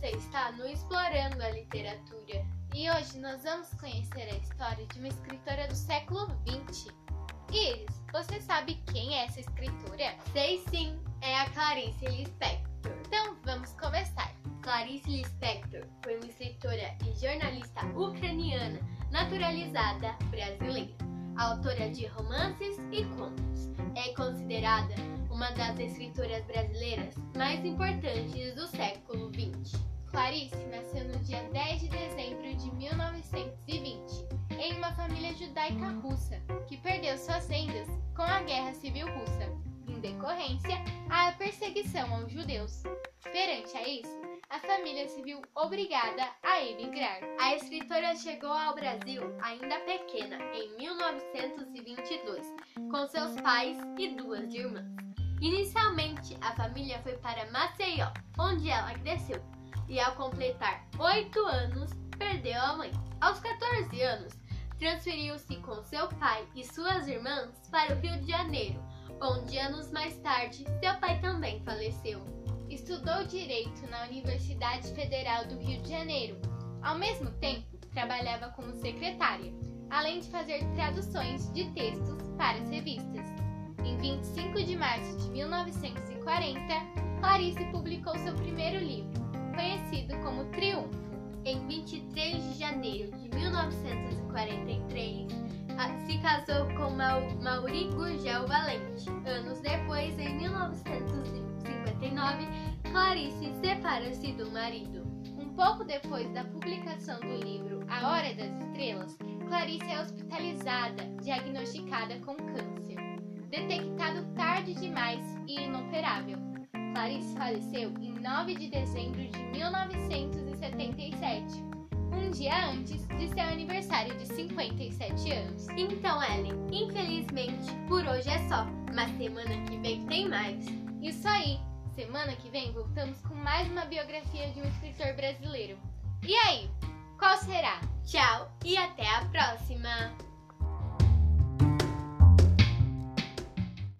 você está no Explorando a Literatura e hoje nós vamos conhecer a história de uma escritora do século XX. Iris, você sabe quem é essa escritora? Sei sim, é a Clarice Lispector. Então vamos começar. Clarice Lispector foi uma escritora e jornalista ucraniana naturalizada brasileira, autora de romances e contos. É considerada uma das escritoras brasileiras mais importantes do século XX. Clarice nasceu no dia 10 de dezembro de 1920 em uma família judaica russa que perdeu suas rendas com a Guerra Civil Russa, em decorrência à perseguição aos judeus. Perante a isso, a família se viu obrigada a emigrar. A escritora chegou ao Brasil ainda pequena, em 1922, com seus pais e duas irmãs. Inicialmente, a família foi para Maceió, onde ela cresceu, e ao completar oito anos, perdeu a mãe. Aos 14 anos, transferiu-se com seu pai e suas irmãs para o Rio de Janeiro, onde anos mais tarde seu pai também faleceu. Estudou direito na Universidade Federal do Rio de Janeiro. Ao mesmo tempo, trabalhava como secretária, além de fazer traduções de textos para as revistas. Em 25 de março de 1940, Clarice publicou seu primeiro livro, conhecido como Triunfo. Em 23 de janeiro de 1943, se casou com Mauri Gurgel Valente. Anos depois, em 1959, Clarice separa-se do marido. Um pouco depois da publicação do livro A Hora das Estrelas, Clarice é hospitalizada, diagnosticada com câncer detectado tarde demais e inoperável. Clarice faleceu em 9 de dezembro de 1977, um dia antes de seu aniversário de 57 anos. Então, Ellen, infelizmente por hoje é só, mas semana que vem tem mais. Isso aí! Semana que vem voltamos com mais uma biografia de um escritor brasileiro. E aí, qual será? Tchau e até a próxima!